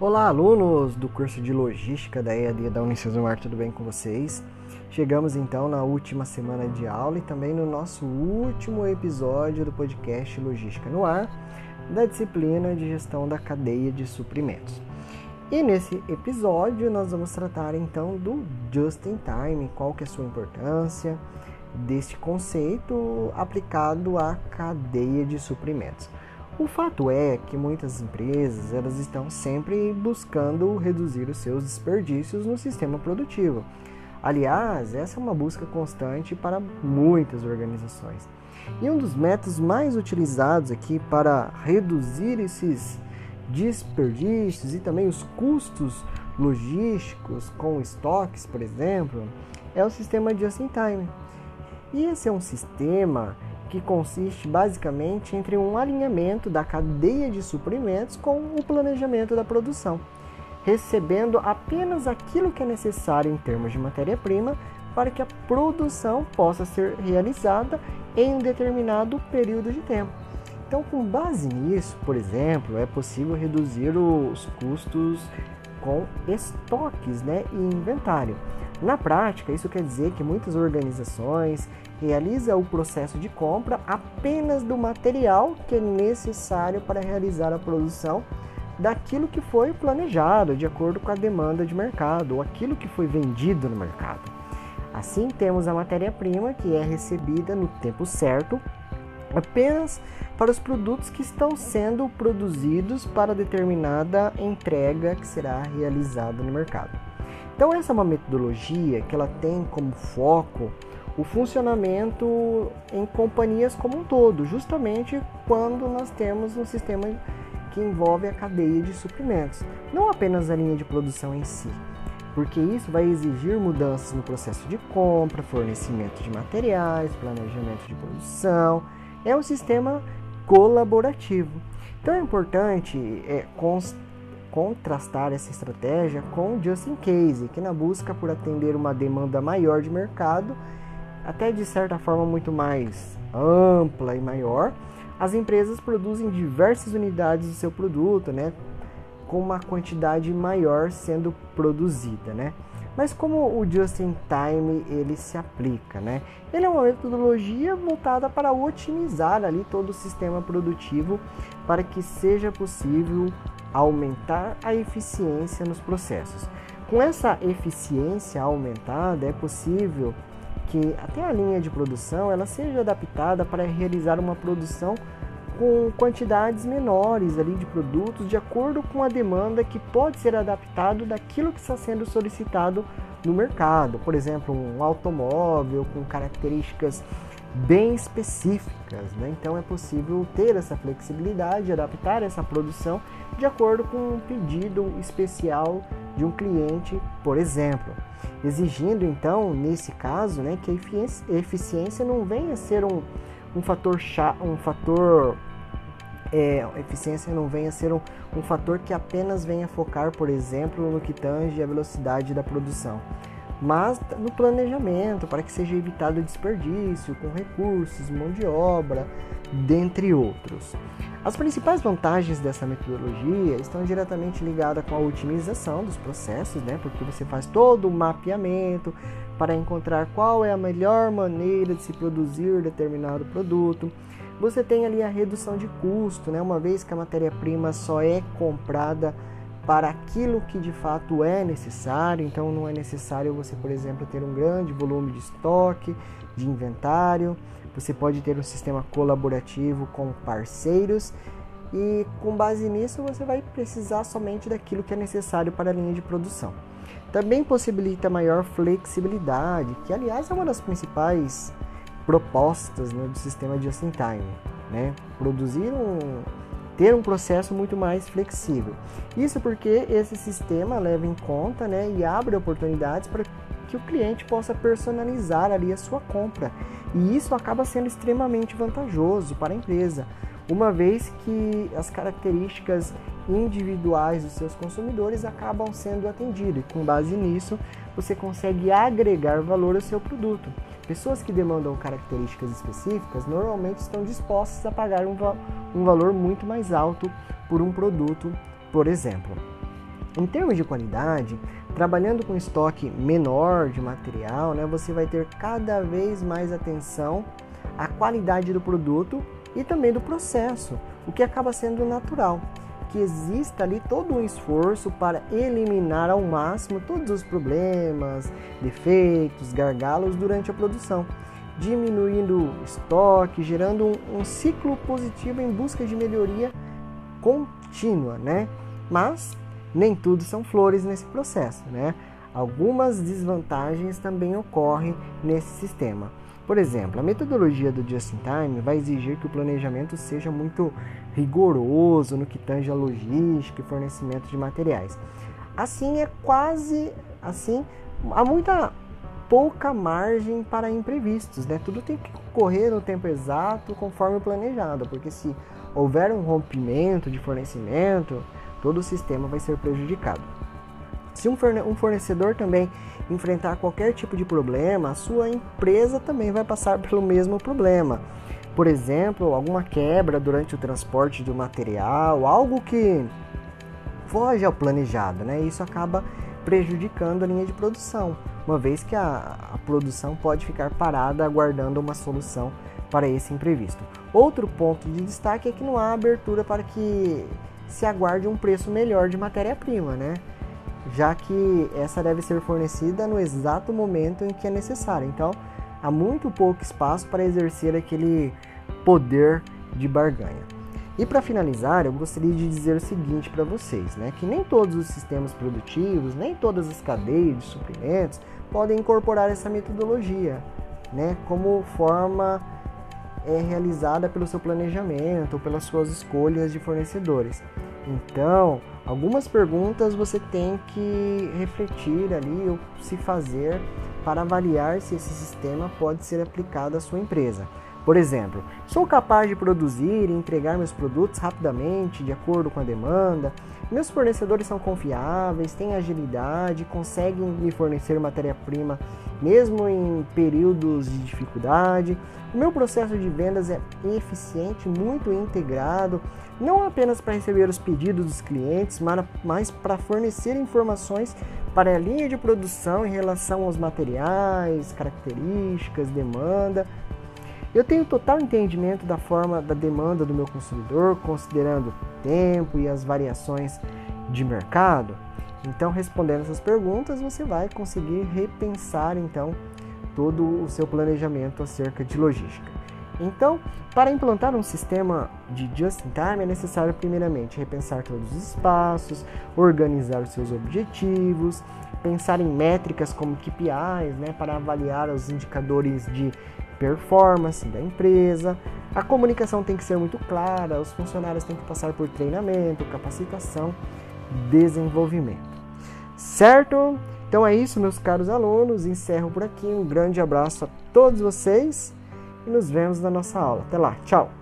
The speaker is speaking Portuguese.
Olá, alunos do curso de Logística da EAD da Unicesumar, tudo bem com vocês? Chegamos então na última semana de aula e também no nosso último episódio do podcast Logística no Ar, da disciplina de gestão da cadeia de suprimentos. E nesse episódio nós vamos tratar então do Just in Time, qual que é a sua importância deste conceito aplicado à cadeia de suprimentos. O fato é que muitas empresas elas estão sempre buscando reduzir os seus desperdícios no sistema produtivo. Aliás, essa é uma busca constante para muitas organizações. E um dos métodos mais utilizados aqui para reduzir esses desperdícios e também os custos logísticos com estoques, por exemplo, é o sistema just in time. E esse é um sistema que consiste basicamente entre um alinhamento da cadeia de suprimentos com o planejamento da produção, recebendo apenas aquilo que é necessário em termos de matéria-prima para que a produção possa ser realizada em um determinado período de tempo. Então, com base nisso, por exemplo, é possível reduzir os custos com estoques né, e inventário. Na prática, isso quer dizer que muitas organizações realizam o processo de compra apenas do material que é necessário para realizar a produção daquilo que foi planejado de acordo com a demanda de mercado ou aquilo que foi vendido no mercado. Assim, temos a matéria-prima que é recebida no tempo certo apenas para os produtos que estão sendo produzidos para determinada entrega que será realizada no mercado. Então essa é uma metodologia que ela tem como foco o funcionamento em companhias como um todo, justamente quando nós temos um sistema que envolve a cadeia de suprimentos, não apenas a linha de produção em si, porque isso vai exigir mudanças no processo de compra, fornecimento de materiais, planejamento de produção. É um sistema colaborativo. Então é importante é, contrastar essa estratégia com o Just in Case, que na busca por atender uma demanda maior de mercado, até de certa forma muito mais ampla e maior, as empresas produzem diversas unidades do seu produto, né, com uma quantidade maior sendo produzida, né? Mas como o just in time ele se aplica, né? Ele é uma metodologia voltada para otimizar ali todo o sistema produtivo para que seja possível aumentar a eficiência nos processos. Com essa eficiência aumentada, é possível que até a linha de produção ela seja adaptada para realizar uma produção com quantidades menores ali de produtos de acordo com a demanda que pode ser adaptado daquilo que está sendo solicitado no mercado. Por exemplo, um automóvel com características bem específicas, né? então é possível ter essa flexibilidade, adaptar essa produção de acordo com um pedido especial de um cliente, por exemplo, exigindo então nesse caso, né, que a eficiência não venha a ser um, um fator um fator é, eficiência não venha a ser um, um fator que apenas venha focar, por exemplo, no que tange a velocidade da produção mas no planejamento, para que seja evitado o desperdício com recursos, mão de obra, dentre outros. As principais vantagens dessa metodologia estão diretamente ligadas com a otimização dos processos, né? porque você faz todo o mapeamento para encontrar qual é a melhor maneira de se produzir determinado produto. Você tem ali a redução de custo, né? uma vez que a matéria-prima só é comprada para aquilo que de fato é necessário. Então, não é necessário você, por exemplo, ter um grande volume de estoque, de inventário. Você pode ter um sistema colaborativo com parceiros e, com base nisso, você vai precisar somente daquilo que é necessário para a linha de produção. Também possibilita maior flexibilidade, que, aliás, é uma das principais propostas né, do sistema just in time. Né? Produzir um ter um processo muito mais flexível. Isso porque esse sistema leva em conta né, e abre oportunidades para que o cliente possa personalizar ali a sua compra. E isso acaba sendo extremamente vantajoso para a empresa, uma vez que as características individuais dos seus consumidores acabam sendo atendidas. E com base nisso, você consegue agregar valor ao seu produto. Pessoas que demandam características específicas normalmente estão dispostas a pagar um, um valor muito mais alto por um produto, por exemplo. Em termos de qualidade, trabalhando com estoque menor de material, né, você vai ter cada vez mais atenção à qualidade do produto e também do processo, o que acaba sendo natural. Que exista ali todo um esforço para eliminar ao máximo todos os problemas, defeitos, gargalos durante a produção, diminuindo o estoque, gerando um, um ciclo positivo em busca de melhoria contínua, né? Mas nem tudo são flores nesse processo, né? Algumas desvantagens também ocorrem nesse sistema. Por exemplo, a metodologia do Just in Time vai exigir que o planejamento seja muito rigoroso no que tange a logística e fornecimento de materiais. Assim é quase assim, há muita pouca margem para imprevistos, né? Tudo tem que correr no tempo exato, conforme planejado, porque se houver um rompimento de fornecimento, todo o sistema vai ser prejudicado. Se um fornecedor também enfrentar qualquer tipo de problema, a sua empresa também vai passar pelo mesmo problema. Por exemplo, alguma quebra durante o transporte do material, algo que foge ao planejado, né? Isso acaba prejudicando a linha de produção, uma vez que a, a produção pode ficar parada aguardando uma solução para esse imprevisto. Outro ponto de destaque é que não há abertura para que se aguarde um preço melhor de matéria-prima, né? Já que essa deve ser fornecida no exato momento em que é necessário. Então, há muito pouco espaço para exercer aquele poder de barganha. E para finalizar, eu gostaria de dizer o seguinte para vocês, né, que nem todos os sistemas produtivos, nem todas as cadeias de suprimentos podem incorporar essa metodologia, né, como forma é realizada pelo seu planejamento ou pelas suas escolhas de fornecedores. Então, algumas perguntas você tem que refletir ali ou se fazer para avaliar se esse sistema pode ser aplicado à sua empresa. Por exemplo, sou capaz de produzir e entregar meus produtos rapidamente, de acordo com a demanda? Meus fornecedores são confiáveis, têm agilidade, conseguem me fornecer matéria-prima mesmo em períodos de dificuldade? O meu processo de vendas é eficiente, muito integrado, não apenas para receber os pedidos dos clientes, mas para fornecer informações para a linha de produção em relação aos materiais, características, demanda. Eu tenho total entendimento da forma da demanda do meu consumidor, considerando o tempo e as variações de mercado. Então, respondendo essas perguntas, você vai conseguir repensar então todo o seu planejamento acerca de logística. Então, para implantar um sistema de just-in-time é necessário primeiramente repensar todos os espaços, organizar os seus objetivos, pensar em métricas como KPIs, né, para avaliar os indicadores de performance da empresa. A comunicação tem que ser muito clara, os funcionários têm que passar por treinamento, capacitação, desenvolvimento. Certo? Então é isso, meus caros alunos. Encerro por aqui. Um grande abraço a todos vocês e nos vemos na nossa aula. Até lá. Tchau.